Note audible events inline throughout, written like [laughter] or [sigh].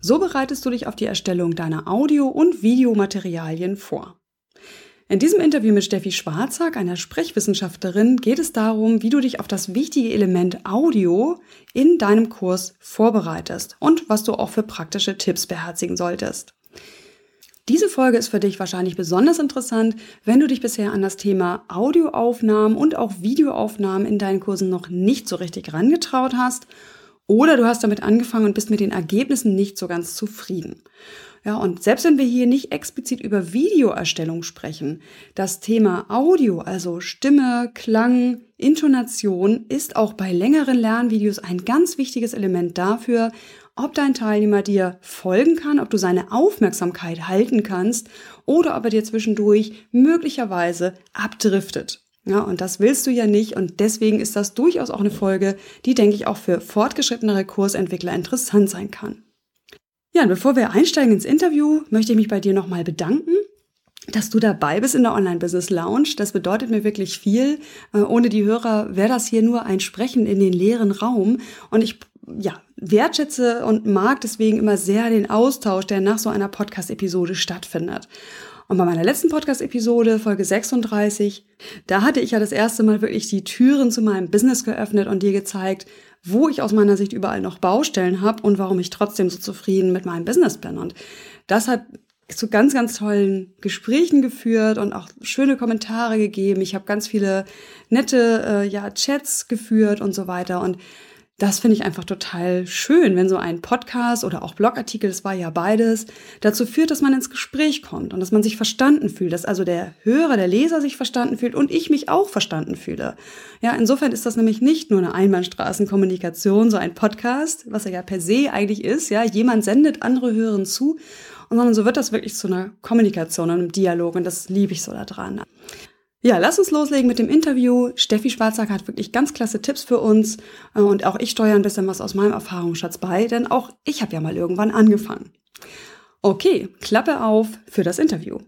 So bereitest du dich auf die Erstellung deiner Audio- und Videomaterialien vor. In diesem Interview mit Steffi Schwarzack, einer Sprechwissenschaftlerin, geht es darum, wie du dich auf das wichtige Element Audio in deinem Kurs vorbereitest und was du auch für praktische Tipps beherzigen solltest. Diese Folge ist für dich wahrscheinlich besonders interessant, wenn du dich bisher an das Thema Audioaufnahmen und auch Videoaufnahmen in deinen Kursen noch nicht so richtig rangetraut hast oder du hast damit angefangen und bist mit den Ergebnissen nicht so ganz zufrieden. Ja, und selbst wenn wir hier nicht explizit über Videoerstellung sprechen, das Thema Audio, also Stimme, Klang, Intonation, ist auch bei längeren Lernvideos ein ganz wichtiges Element dafür, ob dein Teilnehmer dir folgen kann, ob du seine Aufmerksamkeit halten kannst oder ob er dir zwischendurch möglicherweise abdriftet. Ja, und das willst du ja nicht und deswegen ist das durchaus auch eine Folge, die, denke ich, auch für fortgeschrittenere Kursentwickler interessant sein kann. Ja, und bevor wir einsteigen ins Interview, möchte ich mich bei dir nochmal bedanken dass du dabei bist in der Online Business Lounge. Das bedeutet mir wirklich viel. Äh, ohne die Hörer wäre das hier nur ein Sprechen in den leeren Raum. Und ich ja, wertschätze und mag deswegen immer sehr den Austausch, der nach so einer Podcast-Episode stattfindet. Und bei meiner letzten Podcast-Episode, Folge 36, da hatte ich ja das erste Mal wirklich die Türen zu meinem Business geöffnet und dir gezeigt, wo ich aus meiner Sicht überall noch Baustellen habe und warum ich trotzdem so zufrieden mit meinem Business bin. Und das hat zu ganz, ganz tollen Gesprächen geführt und auch schöne Kommentare gegeben. Ich habe ganz viele nette äh, ja, Chats geführt und so weiter. Und das finde ich einfach total schön, wenn so ein Podcast oder auch Blogartikel, das war ja beides, dazu führt, dass man ins Gespräch kommt und dass man sich verstanden fühlt, dass also der Hörer, der Leser sich verstanden fühlt und ich mich auch verstanden fühle. Ja, insofern ist das nämlich nicht nur eine Einbahnstraßenkommunikation, so ein Podcast, was er ja per se eigentlich ist, ja, jemand sendet, andere hören zu, sondern so wird das wirklich zu einer Kommunikation und einem Dialog und das liebe ich so daran. Ja, lass uns loslegen mit dem Interview. Steffi Schwarzack hat wirklich ganz klasse Tipps für uns äh, und auch ich steuere ein bisschen was aus meinem Erfahrungsschatz bei, denn auch ich habe ja mal irgendwann angefangen. Okay, Klappe auf für das Interview.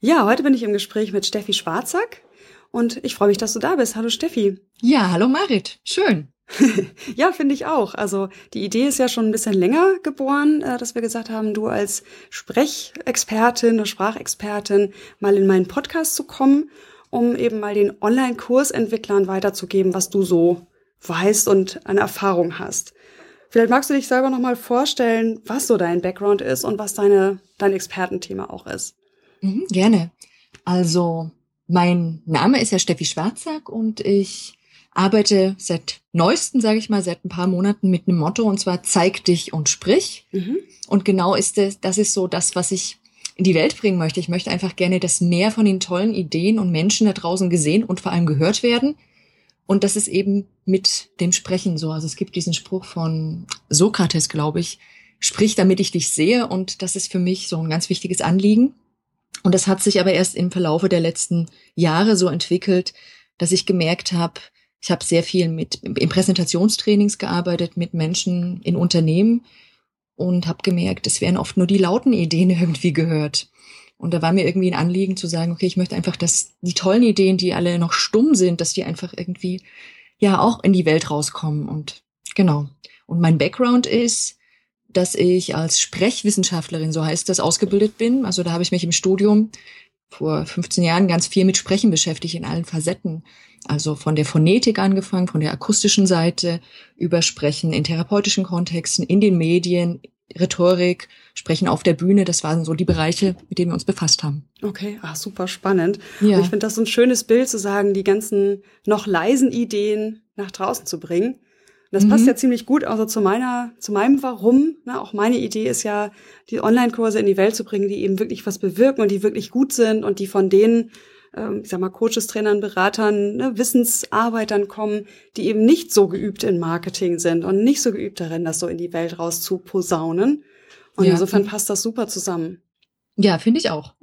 Ja, heute bin ich im Gespräch mit Steffi Schwarzack und ich freue mich, dass du da bist. Hallo Steffi. Ja, hallo Marit. Schön. [laughs] ja, finde ich auch. Also die Idee ist ja schon ein bisschen länger geboren, äh, dass wir gesagt haben, du als Sprechexpertin oder Sprachexpertin mal in meinen Podcast zu kommen, um eben mal den Online-Kursentwicklern weiterzugeben, was du so weißt und an Erfahrung hast. Vielleicht magst du dich selber noch mal vorstellen, was so dein Background ist und was deine, dein Expertenthema auch ist. Mhm, gerne. Also, mein Name ist ja Steffi Schwarzack und ich arbeite seit neuesten, sage ich mal, seit ein paar Monaten mit einem Motto und zwar zeig dich und sprich. Mhm. Und genau ist das, das ist so das, was ich in die Welt bringen möchte. Ich möchte einfach gerne, dass mehr von den tollen Ideen und Menschen da draußen gesehen und vor allem gehört werden. Und das ist eben mit dem Sprechen so. Also es gibt diesen Spruch von Sokrates, glaube ich, sprich, damit ich dich sehe. Und das ist für mich so ein ganz wichtiges Anliegen. Und das hat sich aber erst im Verlaufe der letzten Jahre so entwickelt, dass ich gemerkt habe, ich habe sehr viel mit in Präsentationstrainings gearbeitet mit Menschen in Unternehmen und habe gemerkt, es werden oft nur die lauten Ideen [laughs] irgendwie gehört. Und da war mir irgendwie ein Anliegen zu sagen, okay, ich möchte einfach, dass die tollen Ideen, die alle noch stumm sind, dass die einfach irgendwie ja auch in die Welt rauskommen. Und genau. Und mein Background ist, dass ich als Sprechwissenschaftlerin, so heißt das, ausgebildet bin. Also da habe ich mich im Studium vor 15 Jahren ganz viel mit Sprechen beschäftigt in allen Facetten. Also von der Phonetik angefangen, von der akustischen Seite, über Sprechen in therapeutischen Kontexten, in den Medien, Rhetorik, Sprechen auf der Bühne. Das waren so die Bereiche, mit denen wir uns befasst haben. Okay, ah, super spannend. Ja. Und ich finde das so ein schönes Bild zu sagen, die ganzen noch leisen Ideen nach draußen zu bringen. Das mhm. passt ja ziemlich gut also zu meiner, zu meinem Warum. Ne? Auch meine Idee ist ja, die Online-Kurse in die Welt zu bringen, die eben wirklich was bewirken und die wirklich gut sind und die von denen, ähm, ich sag mal, Coaches, Trainern, Beratern, ne, Wissensarbeitern kommen, die eben nicht so geübt in Marketing sind und nicht so geübt darin, das so in die Welt raus zu posaunen, Und ja. insofern passt das super zusammen. Ja, finde ich auch.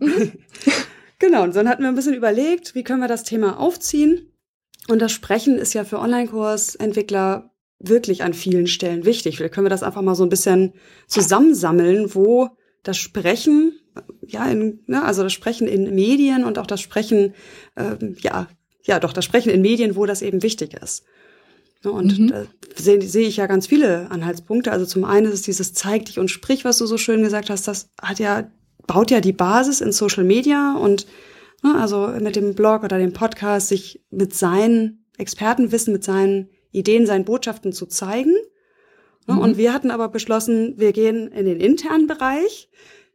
[laughs] genau, und dann hatten wir ein bisschen überlegt, wie können wir das Thema aufziehen. Und das Sprechen ist ja für Online-Kursentwickler wirklich an vielen Stellen wichtig. Vielleicht können wir das einfach mal so ein bisschen zusammensammeln, wo das Sprechen, ja, in, ne, also das Sprechen in Medien und auch das Sprechen, ähm, ja, ja, doch das Sprechen in Medien, wo das eben wichtig ist. Ne, und mhm. da sehe seh ich ja ganz viele Anhaltspunkte. Also zum einen ist es dieses Zeig dich und sprich, was du so schön gesagt hast, das hat ja, baut ja die Basis in Social Media und ne, also mit dem Blog oder dem Podcast sich mit seinen Expertenwissen, mit seinen Ideen, seinen Botschaften zu zeigen. Ne, mhm. Und wir hatten aber beschlossen, wir gehen in den internen Bereich,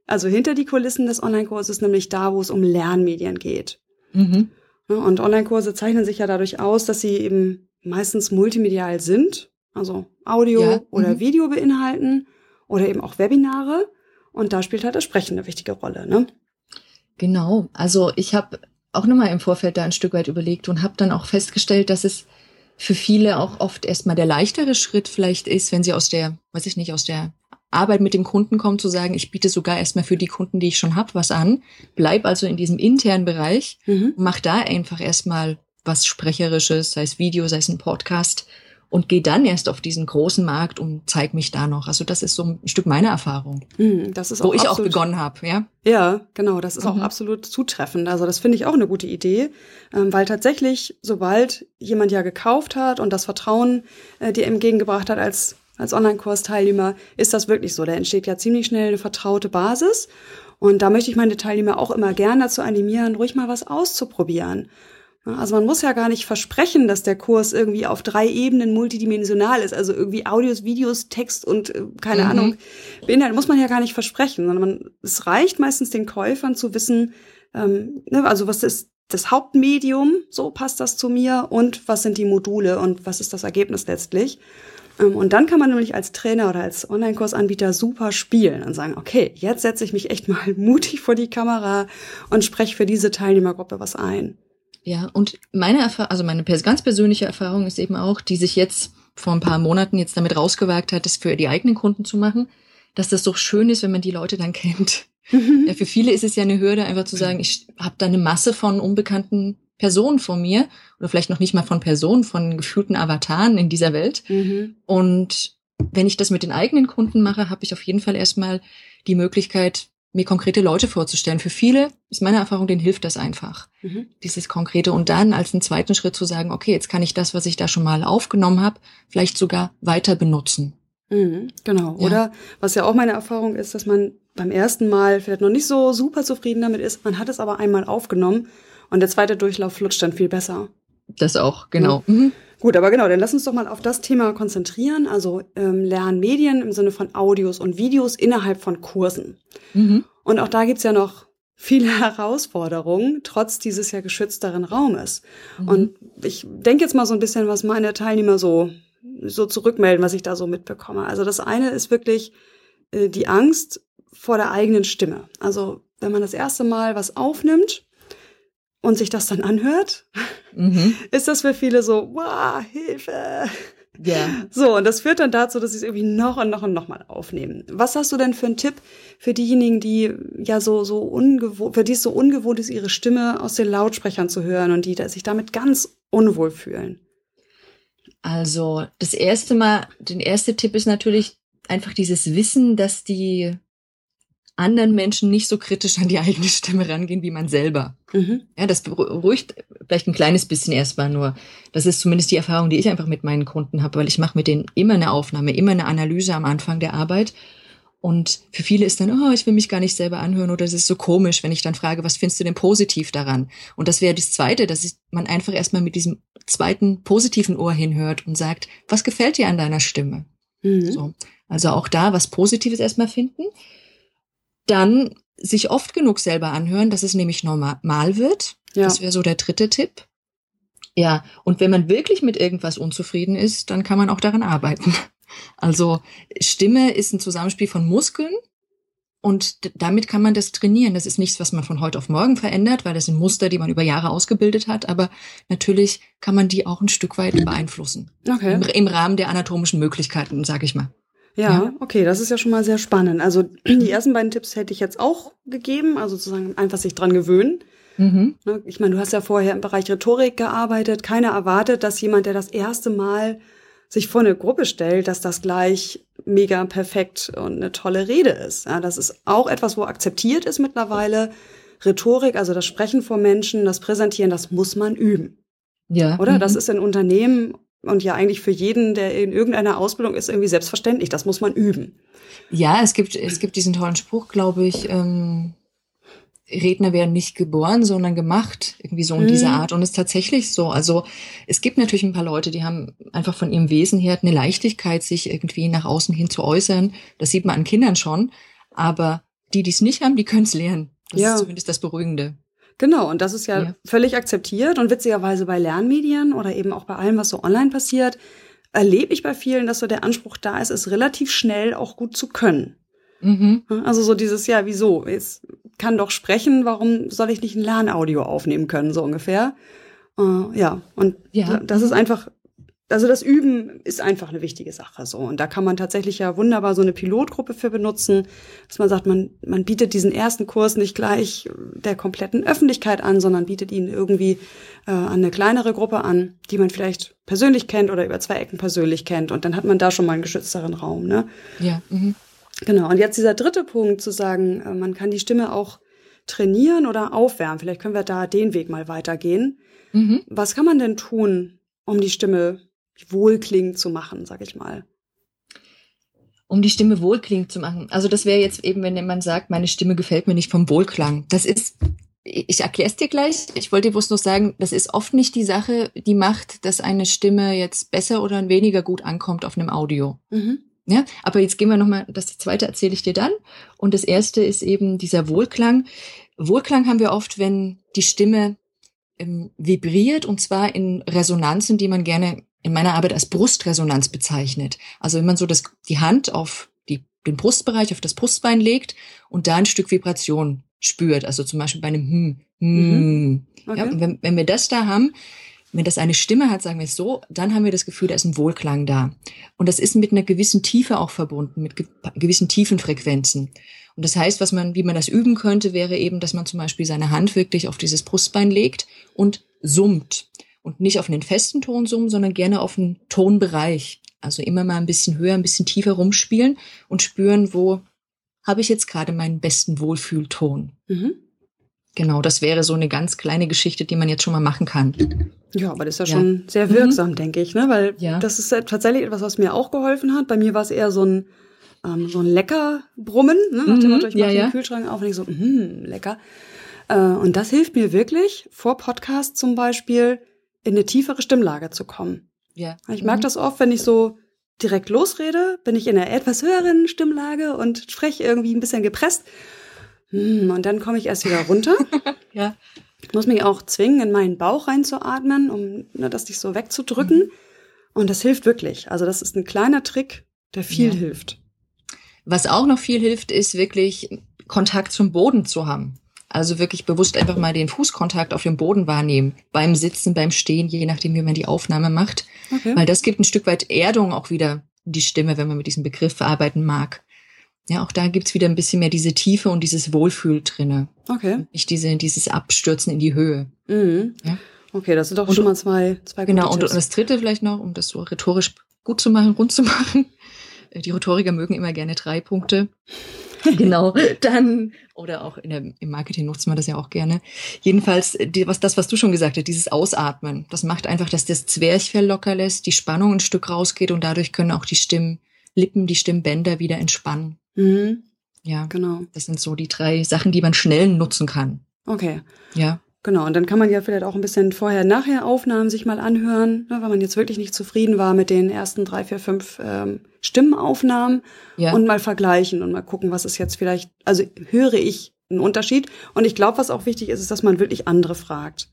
also hinter die Kulissen des Online-Kurses, nämlich da, wo es um Lernmedien geht. Mhm. Und Online-Kurse zeichnen sich ja dadurch aus, dass sie eben meistens multimedial sind, also Audio ja. oder mhm. Video beinhalten oder eben auch Webinare. Und da spielt halt das Sprechen eine wichtige Rolle. Ne? Genau. Also ich habe auch nochmal im Vorfeld da ein Stück weit überlegt und habe dann auch festgestellt, dass es für viele auch oft erstmal der leichtere Schritt vielleicht ist, wenn sie aus der, weiß ich nicht, aus der Arbeit mit dem Kunden kommen, zu sagen, ich biete sogar erstmal für die Kunden, die ich schon habe, was an. Bleib also in diesem internen Bereich, mhm. mach da einfach erstmal was Sprecherisches, sei es Video, sei es ein Podcast und gehe dann erst auf diesen großen Markt und zeig mich da noch. Also das ist so ein Stück meiner Erfahrung. Mhm, das ist wo ich auch begonnen habe, ja. Ja, genau, das ist mhm. auch absolut zutreffend. Also das finde ich auch eine gute Idee, ähm, weil tatsächlich, sobald jemand ja gekauft hat und das Vertrauen äh, dir entgegengebracht hat als als Online-Kurs-Teilnehmer, ist das wirklich so. Da entsteht ja ziemlich schnell eine vertraute Basis. Und da möchte ich meine Teilnehmer auch immer gern dazu animieren, ruhig mal was auszuprobieren. Also man muss ja gar nicht versprechen, dass der Kurs irgendwie auf drei Ebenen multidimensional ist, also irgendwie Audios, Videos, Text und äh, keine mhm. Ahnung beinhaltet, muss man ja gar nicht versprechen, sondern man, es reicht meistens den Käufern zu wissen, ähm, ne, also was ist das Hauptmedium, so passt das zu mir und was sind die Module und was ist das Ergebnis letztlich. Ähm, und dann kann man nämlich als Trainer oder als Online-Kursanbieter super spielen und sagen, okay, jetzt setze ich mich echt mal [laughs] mutig vor die Kamera und spreche für diese Teilnehmergruppe was ein. Ja, und meine Erfahrung, also meine ganz persönliche Erfahrung ist eben auch, die sich jetzt vor ein paar Monaten jetzt damit rausgewagt hat, das für die eigenen Kunden zu machen, dass das doch schön ist, wenn man die Leute dann [laughs] kennt. Mhm. Ja, für viele ist es ja eine Hürde, einfach zu sagen, ich habe da eine Masse von unbekannten Personen vor mir oder vielleicht noch nicht mal von Personen, von gefühlten Avataren in dieser Welt. Mhm. Und wenn ich das mit den eigenen Kunden mache, habe ich auf jeden Fall erstmal die Möglichkeit, mir konkrete Leute vorzustellen. Für viele ist meine Erfahrung, denen hilft das einfach, mhm. dieses Konkrete. Und dann als einen zweiten Schritt zu sagen, okay, jetzt kann ich das, was ich da schon mal aufgenommen habe, vielleicht sogar weiter benutzen. Mhm, genau. Ja. Oder was ja auch meine Erfahrung ist, dass man beim ersten Mal vielleicht noch nicht so super zufrieden damit ist, man hat es aber einmal aufgenommen und der zweite Durchlauf flutscht dann viel besser. Das auch, genau. Ja. Mhm. Gut, aber genau, dann lass uns doch mal auf das Thema konzentrieren, also ähm, Lernmedien im Sinne von Audios und Videos innerhalb von Kursen. Mhm. Und auch da gibt's ja noch viele [laughs] Herausforderungen, trotz dieses ja geschützteren Raumes. Mhm. Und ich denke jetzt mal so ein bisschen, was meine Teilnehmer so, so zurückmelden, was ich da so mitbekomme. Also das eine ist wirklich äh, die Angst vor der eigenen Stimme. Also wenn man das erste Mal was aufnimmt, und sich das dann anhört, mhm. [laughs] ist das für viele so, wow, Hilfe. Ja. So, und das führt dann dazu, dass sie es irgendwie noch und noch und noch mal aufnehmen. Was hast du denn für einen Tipp für diejenigen, die ja so, so ungewohnt, für die es so ungewohnt ist, ihre Stimme aus den Lautsprechern zu hören und die sich damit ganz unwohl fühlen? Also, das erste Mal, der erste Tipp ist natürlich einfach dieses Wissen, dass die anderen Menschen nicht so kritisch an die eigene Stimme rangehen wie man selber. Mhm. Ja, das beruhigt vielleicht ein kleines bisschen erstmal nur. Das ist zumindest die Erfahrung, die ich einfach mit meinen Kunden habe, weil ich mache mit denen immer eine Aufnahme, immer eine Analyse am Anfang der Arbeit. Und für viele ist dann, oh, ich will mich gar nicht selber anhören oder es ist so komisch, wenn ich dann frage, was findest du denn positiv daran? Und das wäre das Zweite, dass man einfach erstmal mit diesem zweiten positiven Ohr hinhört und sagt, was gefällt dir an deiner Stimme? Mhm. So. Also auch da was Positives erstmal finden dann sich oft genug selber anhören, dass es nämlich normal wird. Ja. Das wäre so der dritte Tipp. Ja, und wenn man wirklich mit irgendwas unzufrieden ist, dann kann man auch daran arbeiten. [laughs] Also Stimme ist ein Zusammenspiel von Muskeln und damit kann man das trainieren. Das ist nichts, was man von heute auf morgen verändert, weil das sind Muster, die man über Jahre ausgebildet hat. Aber natürlich kann man die auch ein Stück weit beeinflussen. Okay. Im, im Rahmen der anatomischen Möglichkeiten, sage ich mal. Ja, ja, okay, das ist ja schon mal sehr spannend. Also [clears throat] die ersten beiden Tipps hätte ich jetzt auch gegeben, also sozusagen einfach sich dran gewöhnen. Mhm. Ne, ich meine, du hast ja vorher im Bereich Rhetorik gearbeitet. Keiner erwartet, dass jemand, der das erste Mal sich vor eine Gruppe stellt, dass das gleich mega perfekt und eine tolle Rede ist. Ja, das ist auch etwas, wo akzeptiert ist mittlerweile. Rhetorik, also das Sprechen vor Menschen, das Präsentieren, das muss man üben. Ja. Oder? Mhm. Das ist in Unternehmen und ja eigentlich für jeden, der in irgendeiner Ausbildung ist, irgendwie selbstverständlich. Das muss man üben. Ja, es gibt, es gibt diesen tollen Spruch, glaube ich, ähm, Redner werden nicht geboren, sondern gemacht, irgendwie so in mhm. dieser Art. Und es ist tatsächlich so. Also es gibt natürlich ein paar Leute, die haben einfach von ihrem Wesen her eine Leichtigkeit, sich irgendwie nach außen hin zu äußern. Das sieht man an Kindern schon. Aber die, die es nicht haben, die können es lernen. Das ja. ist zumindest das Beruhigende. Genau, und das ist ja, ja völlig akzeptiert. Und witzigerweise bei Lernmedien oder eben auch bei allem, was so online passiert, erlebe ich bei vielen, dass so der Anspruch da ist, es relativ schnell auch gut zu können. Mhm. Also so dieses, ja, wieso? Es kann doch sprechen, warum soll ich nicht ein Lernaudio aufnehmen können, so ungefähr. Uh, ja, und ja. das ist einfach, also das Üben ist einfach eine wichtige Sache so. Und da kann man tatsächlich ja wunderbar so eine Pilotgruppe für benutzen, dass man sagt, man, man bietet diesen ersten Kurs nicht gleich der kompletten Öffentlichkeit an, sondern bietet ihn irgendwie äh, an eine kleinere Gruppe an, die man vielleicht persönlich kennt oder über zwei Ecken persönlich kennt. Und dann hat man da schon mal einen geschützteren Raum, ne? Ja. Mhm. Genau, und jetzt dieser dritte Punkt zu sagen, äh, man kann die Stimme auch trainieren oder aufwärmen. Vielleicht können wir da den Weg mal weitergehen. Mhm. Was kann man denn tun, um die Stimme wohlklingend zu machen, sag ich mal? Um die Stimme wohlklingend zu machen. Also das wäre jetzt eben, wenn jemand sagt, meine Stimme gefällt mir nicht vom Wohlklang. Das ist, ich erkläre es dir gleich. Ich wollte dir bloß noch sagen, das ist oft nicht die Sache, die macht, dass eine Stimme jetzt besser oder weniger gut ankommt auf einem Audio. Mhm. Ja, aber jetzt gehen wir nochmal, das zweite erzähle ich dir dann. Und das erste ist eben dieser Wohlklang. Wohlklang haben wir oft, wenn die Stimme ähm, vibriert und zwar in Resonanzen, die man gerne in meiner Arbeit als Brustresonanz bezeichnet. Also wenn man so das, die Hand auf die, den Brustbereich, auf das Brustbein legt und da ein Stück Vibration spürt. Also zum Beispiel bei einem Hm, Hm. Mhm. Okay. Ja, und wenn, wenn wir das da haben, wenn das eine Stimme hat, sagen wir es so, dann haben wir das Gefühl, da ist ein Wohlklang da. Und das ist mit einer gewissen Tiefe auch verbunden, mit gewissen tiefen Frequenzen. Und das heißt, was man, wie man das üben könnte, wäre eben, dass man zum Beispiel seine Hand wirklich auf dieses Brustbein legt und summt. Und nicht auf einen festen Ton summen, sondern gerne auf einen Tonbereich. Also immer mal ein bisschen höher, ein bisschen tiefer rumspielen und spüren, wo habe ich jetzt gerade meinen besten Wohlfühlton. Mhm. Genau, das wäre so eine ganz kleine Geschichte, die man jetzt schon mal machen kann. Ja, aber das ist ja, ja. schon sehr wirksam, mhm. denke ich, ne? Weil ja. das ist tatsächlich etwas, was mir auch geholfen hat. Bei mir war es eher so ein ähm, so ein lecker Brummen, ne? Nach dem mhm. Motto, ich mache ja, den Kühlschrank auf und ich so, mm, lecker. Äh, und das hilft mir wirklich, vor Podcast zum Beispiel in eine tiefere Stimmlage zu kommen. Ja. Ich mag mhm. das oft, wenn ich so direkt losrede, bin ich in einer etwas höheren Stimmlage und spreche irgendwie ein bisschen gepresst. Hm, und dann komme ich erst wieder runter. [laughs] ja. Ich muss mich auch zwingen, in meinen Bauch reinzuatmen, um ne, das nicht so wegzudrücken. Mhm. Und das hilft wirklich. Also das ist ein kleiner Trick, der viel ja. hilft. Was auch noch viel hilft, ist wirklich Kontakt zum Boden zu haben. Also wirklich bewusst einfach mal den Fußkontakt auf dem Boden wahrnehmen. Beim Sitzen, beim Stehen, je nachdem, wie man die Aufnahme macht. Okay. Weil das gibt ein Stück weit Erdung auch wieder die Stimme, wenn man mit diesem Begriff verarbeiten mag. Ja, auch da gibt's wieder ein bisschen mehr diese Tiefe und dieses Wohlfühl drinne. Okay. Nicht diese, dieses Abstürzen in die Höhe. Mhm. Ja? Okay, das sind doch und, schon mal zwei, zwei Genau, und, und das dritte vielleicht noch, um das so rhetorisch gut zu machen, rund zu [laughs] machen. Äh, die Rhetoriker mögen immer gerne drei Punkte. [laughs] genau, dann, oder auch in der, im Marketing nutzt man das ja auch gerne. Jedenfalls, die, was, das, was du schon gesagt hast, dieses Ausatmen, das macht einfach, dass das Zwerchfell locker lässt, die Spannung ein Stück rausgeht und dadurch können auch die Stimmlippen, die Stimmbänder wieder entspannen. Mhm. Ja, genau. Das sind so die drei Sachen, die man schnell nutzen kann. Okay. Ja. Genau, und dann kann man ja vielleicht auch ein bisschen vorher-nachher Aufnahmen sich mal anhören, ne, wenn man jetzt wirklich nicht zufrieden war mit den ersten drei, vier, fünf ähm, Stimmenaufnahmen ja. und mal vergleichen und mal gucken, was ist jetzt vielleicht, also höre ich einen Unterschied. Und ich glaube, was auch wichtig ist, ist, dass man wirklich andere fragt.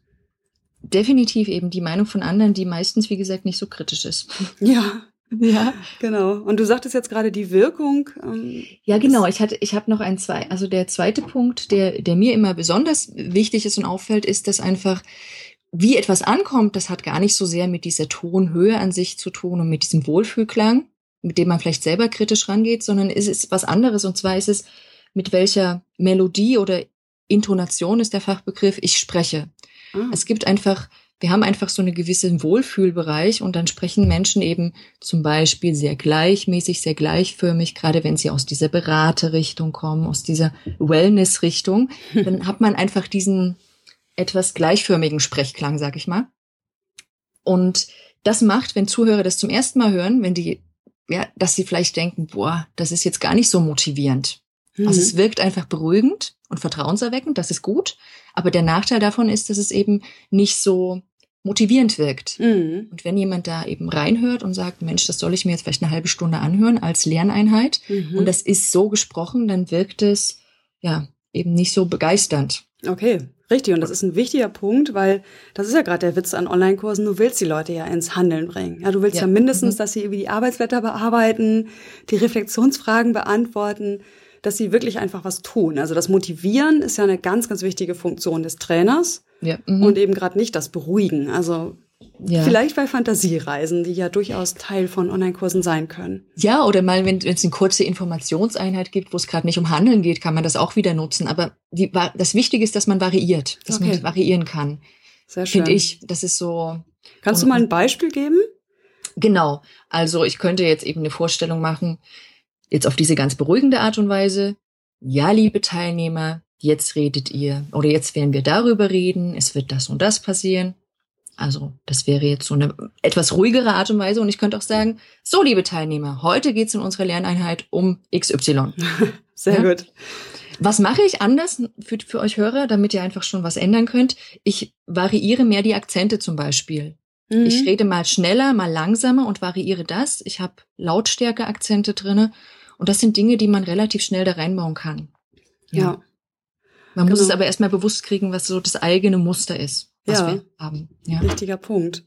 Definitiv eben die Meinung von anderen, die meistens, wie gesagt, nicht so kritisch ist. Ja, ja, genau. Und du sagtest jetzt gerade die Wirkung. Ähm, ja, genau. Ich hatte, ich habe noch ein zwei. Also der zweite Punkt, der, der mir immer besonders wichtig ist und auffällt, ist, dass einfach wie etwas ankommt, das hat gar nicht so sehr mit dieser Tonhöhe an sich zu tun und mit diesem Wohlfühlklang. mit dem man vielleicht selber kritisch rangeht, sondern es ist was anderes. Und zwar ist es, mit welcher Melodie oder Intonation ist der Fachbegriff, ich spreche. Ah. Es gibt einfach, wir haben einfach so einen gewissen Wohlfühlbereich und dann sprechen Menschen eben zum Beispiel sehr gleichmäßig, sehr gleichförmig, gerade wenn sie aus dieser Beraterrichtung kommen, aus dieser Wellness-Richtung, [laughs] dann hat man einfach diesen etwas gleichförmigen Sprechklang, sag ich mal. Und das macht, wenn Zuhörer das zum ersten Mal hören, wenn die, ja, dass sie vielleicht denken, boah, das ist jetzt gar nicht so motivierend. Mhm. Also es wirkt einfach beruhigend und vertrauenserweckend, das ist gut. Aber der Nachteil davon ist, dass es eben nicht so motivierend wirkt. Mhm. Und wenn jemand da eben reinhört und sagt, Mensch, das soll ich mir jetzt vielleicht eine halbe Stunde anhören als Lerneinheit mhm. und das ist so gesprochen, dann wirkt es ja eben nicht so begeisternd. Okay, richtig. Und das ist ein wichtiger Punkt, weil das ist ja gerade der Witz an Online-Kursen. Du willst die Leute ja ins Handeln bringen. Ja, du willst ja, ja mindestens, mhm. dass sie irgendwie die Arbeitsblätter bearbeiten, die Reflexionsfragen beantworten, dass sie wirklich einfach was tun. Also das Motivieren ist ja eine ganz, ganz wichtige Funktion des Trainers. Ja. Mhm. Und eben gerade nicht das Beruhigen. Also ja. Vielleicht bei Fantasiereisen, die ja durchaus Teil von Online-Kursen sein können. Ja, oder mal, wenn es eine kurze Informationseinheit gibt, wo es gerade nicht um Handeln geht, kann man das auch wieder nutzen. Aber die, das Wichtige ist, dass man variiert, dass okay. man variieren kann. Sehr schön. Finde ich, das ist so. Kannst du mal ein Beispiel geben? Genau. Also ich könnte jetzt eben eine Vorstellung machen, jetzt auf diese ganz beruhigende Art und Weise. Ja, liebe Teilnehmer, jetzt redet ihr oder jetzt werden wir darüber reden, es wird das und das passieren. Also das wäre jetzt so eine etwas ruhigere Art und Weise. Und ich könnte auch sagen, so liebe Teilnehmer, heute geht es in unserer Lerneinheit um XY. [laughs] Sehr ja? gut. Was mache ich anders für, für euch Hörer, damit ihr einfach schon was ändern könnt? Ich variiere mehr die Akzente zum Beispiel. Mhm. Ich rede mal schneller, mal langsamer und variiere das. Ich habe Lautstärke-Akzente drinne und das sind Dinge, die man relativ schnell da reinbauen kann. Ja. ja. Man genau. muss es aber erstmal bewusst kriegen, was so das eigene Muster ist was ja. wir haben. Ja. Wichtiger Punkt.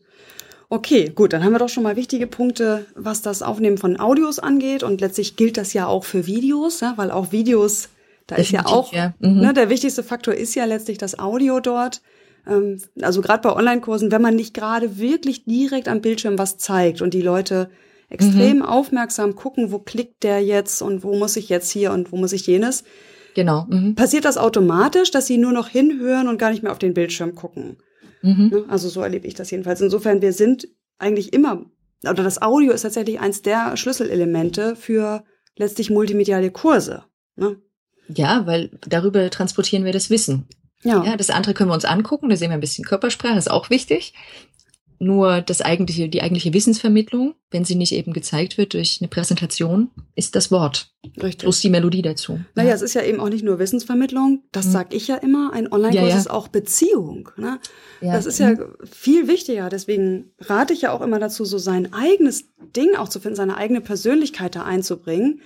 Okay, gut, dann haben wir doch schon mal wichtige Punkte, was das Aufnehmen von Audios angeht. Und letztlich gilt das ja auch für Videos, ja, weil auch Videos, da Definitiv, ist ja auch, ja. Mhm. Ne, der wichtigste Faktor ist ja letztlich das Audio dort. Ähm, also gerade bei Online-Kursen, wenn man nicht gerade wirklich direkt am Bildschirm was zeigt und die Leute extrem mhm. aufmerksam gucken, wo klickt der jetzt und wo muss ich jetzt hier und wo muss ich jenes. Genau. Mhm. Passiert das automatisch, dass sie nur noch hinhören und gar nicht mehr auf den Bildschirm gucken? Mhm. Ne? Also so erlebe ich das jedenfalls. Insofern, wir sind eigentlich immer, oder das Audio ist tatsächlich eins der Schlüsselelemente für letztlich multimediale Kurse. Ne? Ja, weil darüber transportieren wir das Wissen. Ja. ja. Das andere können wir uns angucken, da sehen wir ein bisschen Körpersprache, ist auch wichtig nur das eigentliche, die eigentliche Wissensvermittlung, wenn sie nicht eben gezeigt wird durch eine Präsentation, ist das Wort. Richtig. Plus die Melodie dazu. Naja, ja. es ist ja eben auch nicht nur Wissensvermittlung, das mhm. sag ich ja immer, ein Online-Kurs ja, ja. ist auch Beziehung. Ne? Ja. Das ist ja mhm. viel wichtiger, deswegen rate ich ja auch immer dazu, so sein eigenes Ding auch zu finden, seine eigene Persönlichkeit da einzubringen.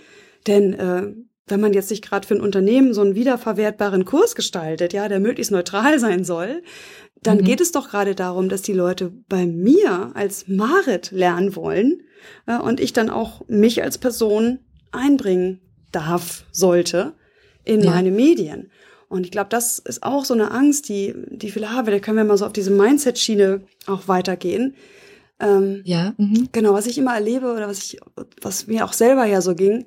Denn äh, wenn man jetzt nicht gerade für ein Unternehmen so einen wiederverwertbaren Kurs gestaltet, ja, der möglichst neutral sein soll, dann mhm. geht es doch gerade darum, dass die Leute bei mir als Marit lernen wollen äh, und ich dann auch mich als Person einbringen darf, sollte in ja. meine Medien. Und ich glaube, das ist auch so eine Angst, die, die viele haben. Da können wir mal so auf diese Mindset-Schiene auch weitergehen. Ähm, ja. Mhm. Genau, was ich immer erlebe oder was ich, was mir auch selber ja so ging,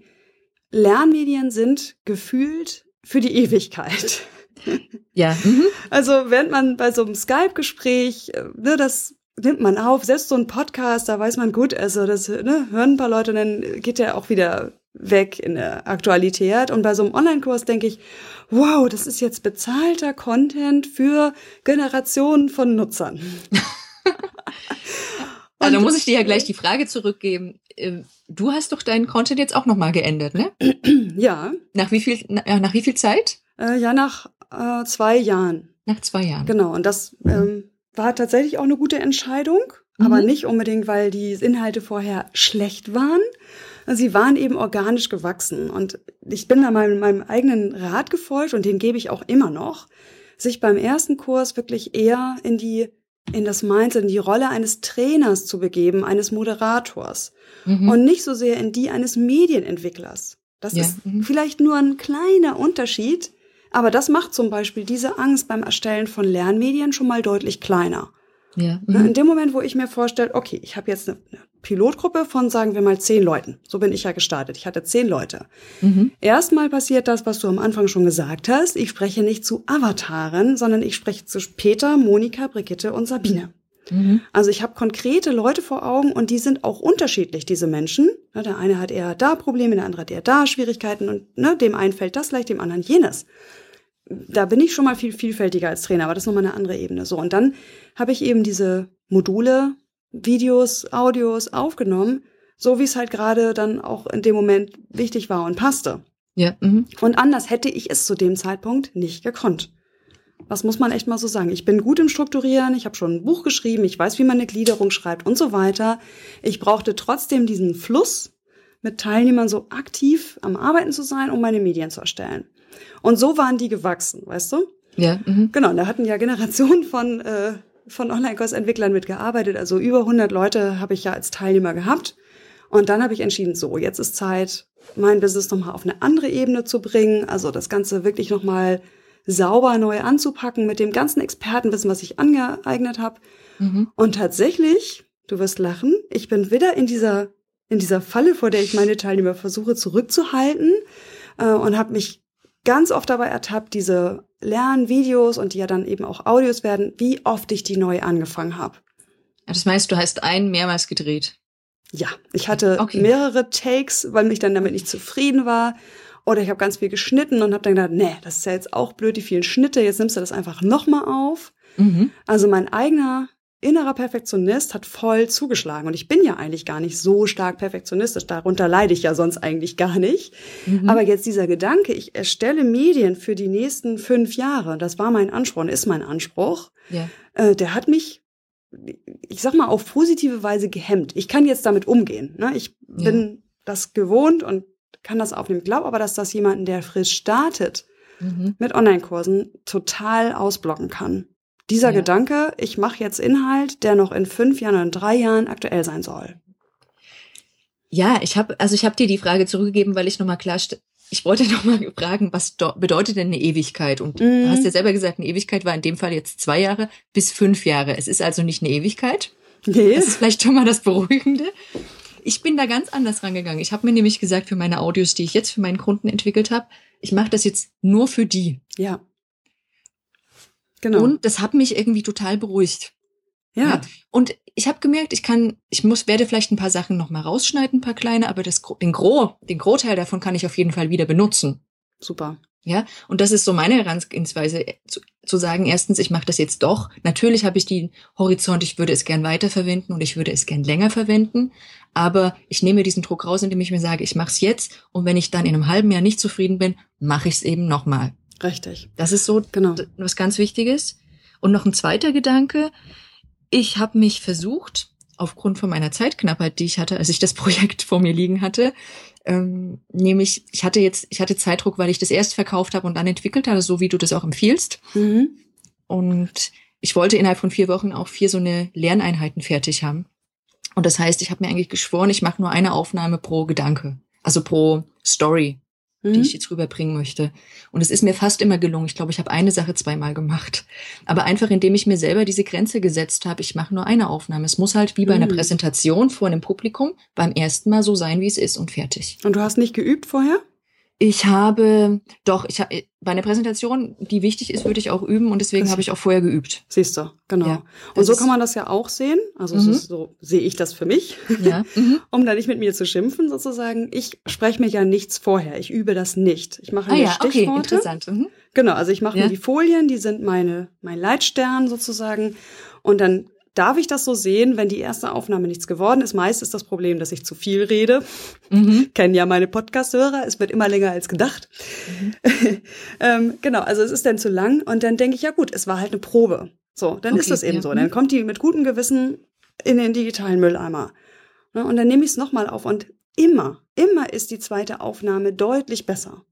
Lernmedien sind gefühlt für die Ewigkeit. Ja. Mhm. Also während man bei so einem Skype-Gespräch, äh, ne, das nimmt man auf, selbst so ein Podcast, da weiß man gut, also das ne, hören ein paar Leute und dann geht der auch wieder weg in der Aktualität. Und bei so einem Online-Kurs denke ich, wow, das ist jetzt bezahlter Content für Generationen von Nutzern. [laughs] also muss ich dir ja gleich die Frage zurückgeben. Ähm, du hast doch deinen Content jetzt auch nochmal geändert, ne? [clears throat] Ja. Nach wie viel, nach wie viel Zeit? Äh, ja, nach äh, zwei Jahren. Nach zwei Jahren. Genau. Und das ähm, war tatsächlich auch eine gute Entscheidung, mhm. aber nicht unbedingt, weil die Inhalte vorher schlecht waren. Sie waren eben organisch gewachsen. Und ich bin da meinem, meinem eigenen Rat gefolgt und den gebe ich auch immer noch, sich beim ersten Kurs wirklich eher in die in das Mindset, in die Rolle eines Trainers zu begeben, eines Moderators mhm. und nicht so sehr in die eines Medienentwicklers. Das ja. ist mhm. vielleicht nur ein kleiner Unterschied, aber das macht zum Beispiel diese Angst beim Erstellen von Lernmedien schon mal deutlich kleiner. Ja. Ne, mhm. In dem Moment, wo ich mir vorstelle, okay, ich habe jetzt eine, Pilotgruppe von, sagen wir mal, zehn Leuten. So bin ich ja gestartet. Ich hatte zehn Leute. Mhm. Erstmal passiert das, was du am Anfang schon gesagt hast. Ich spreche nicht zu Avataren, sondern ich spreche zu Peter, Monika, Brigitte und Sabine. Mhm. Also ich habe konkrete Leute vor Augen und die sind auch unterschiedlich, diese Menschen. Der eine hat eher da Probleme, der andere hat eher da Schwierigkeiten und ne, dem einen fällt das leicht, dem anderen jenes. Da bin ich schon mal viel vielfältiger als Trainer, aber das ist nochmal eine andere Ebene. So, und dann habe ich eben diese Module, Videos, Audios aufgenommen, so wie es halt gerade dann auch in dem Moment wichtig war und passte. Ja. Mhm. Und anders hätte ich es zu dem Zeitpunkt nicht gekonnt. Das muss man echt mal so sagen. Ich bin gut im Strukturieren, ich habe schon ein Buch geschrieben, ich weiß, wie man eine Gliederung schreibt und so weiter. Ich brauchte trotzdem diesen Fluss, mit Teilnehmern so aktiv am Arbeiten zu sein, um meine Medien zu erstellen. Und so waren die gewachsen, weißt du? Ja. Mhm. Genau, da hatten ja Generationen von, äh, von Online-Kursentwicklern mitgearbeitet. Also über 100 Leute habe ich ja als Teilnehmer gehabt. Und dann habe ich entschieden, so, jetzt ist Zeit, mein Business nochmal auf eine andere Ebene zu bringen. Also das Ganze wirklich nochmal sauber neu anzupacken mit dem ganzen Expertenwissen, was ich angeeignet habe. Mhm. Und tatsächlich, du wirst lachen, ich bin wieder in dieser in dieser Falle, vor der ich meine Teilnehmer versuche zurückzuhalten äh, und habe mich ganz oft dabei ertappt, diese Lernvideos und die ja dann eben auch Audios werden, wie oft ich die neu angefangen habe. Das heißt, du hast einen mehrmals gedreht. Ja, ich hatte okay. mehrere Takes, weil mich dann damit nicht zufrieden war. Oder ich habe ganz viel geschnitten und habe dann gedacht, nee, das ist ja jetzt auch blöd, die vielen Schnitte, jetzt nimmst du das einfach nochmal auf. Mhm. Also mein eigener innerer Perfektionist hat voll zugeschlagen. Und ich bin ja eigentlich gar nicht so stark perfektionistisch. Darunter leide ich ja sonst eigentlich gar nicht. Mhm. Aber jetzt dieser Gedanke, ich erstelle Medien für die nächsten fünf Jahre, das war mein Anspruch und ist mein Anspruch, ja. äh, der hat mich, ich sag mal, auf positive Weise gehemmt. Ich kann jetzt damit umgehen. Ne? Ich bin ja. das gewohnt und kann das aufnehmen. Ich glaube aber, dass das jemanden, der frisch startet, mhm. mit Online-Kursen total ausblocken kann. Dieser ja. Gedanke, ich mache jetzt Inhalt, der noch in fünf Jahren oder in drei Jahren aktuell sein soll. Ja, ich habe also ich habe dir die Frage zurückgegeben, weil ich nochmal klar ich wollte [laughs] nochmal fragen, was bedeutet denn eine Ewigkeit? Und mhm. du hast ja selber gesagt, eine Ewigkeit war in dem Fall jetzt zwei Jahre bis fünf Jahre. Es ist also nicht eine Ewigkeit. Nee. Das ist vielleicht schon mal das Beruhigende. Ich bin da ganz anders rangegangen. Ich habe mir nämlich gesagt, für meine Audios, die ich jetzt für meinen Kunden entwickelt habe, ich mache das jetzt nur für die. Ja. Genau. Und das hat mich irgendwie total beruhigt. Ja. ja. Und ich habe gemerkt, ich kann, ich muss, werde vielleicht ein paar Sachen noch mal rausschneiden, ein paar kleine, aber das, den Gros, den Großteil davon kann ich auf jeden Fall wieder benutzen. Super. Ja, und das ist so meine Herangehensweise, zu, zu sagen, erstens, ich mache das jetzt doch. Natürlich habe ich den Horizont, ich würde es gern weiterverwenden und ich würde es gern länger verwenden, aber ich nehme diesen Druck raus, indem ich mir sage, ich mache es jetzt und wenn ich dann in einem halben Jahr nicht zufrieden bin, mache ich es eben nochmal. Richtig. Das ist so genau. was ganz Wichtiges. Und noch ein zweiter Gedanke. Ich habe mich versucht, aufgrund von meiner Zeitknappheit, die ich hatte, als ich das [laughs] Projekt vor mir liegen hatte, ähm, nämlich, ich hatte jetzt, ich hatte Zeitdruck, weil ich das erst verkauft habe und dann entwickelt habe, so wie du das auch empfiehlst. Mhm. Und ich wollte innerhalb von vier Wochen auch vier so eine Lerneinheiten fertig haben. Und das heißt, ich habe mir eigentlich geschworen, ich mache nur eine Aufnahme pro Gedanke, also pro Story die ich mhm. jetzt rüberbringen möchte. Und es ist mir fast immer gelungen. Ich glaube, ich habe eine Sache zweimal gemacht. Aber einfach, indem ich mir selber diese Grenze gesetzt habe, ich mache nur eine Aufnahme. Es muss halt wie bei einer mhm. Präsentation vor einem Publikum beim ersten Mal so sein, wie es ist und fertig. Und du hast nicht geübt vorher? Ich habe, doch, ich habe bei einer Präsentation, die wichtig ist, würde ich auch üben und deswegen habe ich auch vorher geübt. Siehst du, genau. Ja, und so kann man das ja auch sehen. Also mhm. so sehe ich das für mich, ja. Mhm. [laughs] um da nicht mit mir zu schimpfen sozusagen. Ich spreche mir ja nichts vorher. Ich übe das nicht. Ich mache ah, mir ja, Stichworte. Okay, interessant. Mhm. Genau, also ich mache ja. mir die Folien, die sind meine mein Leitstern sozusagen und dann Darf ich das so sehen, wenn die erste Aufnahme nichts geworden ist? Meist ist das Problem, dass ich zu viel rede. Mhm. [laughs] Kennen ja meine Podcast-Hörer. Es wird immer länger als gedacht. Mhm. [laughs] ähm, genau, also es ist dann zu lang. Und dann denke ich, ja gut, es war halt eine Probe. So, dann okay, ist das eben ja. so. Dann mhm. kommt die mit gutem Gewissen in den digitalen Mülleimer. Ne, und dann nehme ich es nochmal auf. Und immer, immer ist die zweite Aufnahme deutlich besser.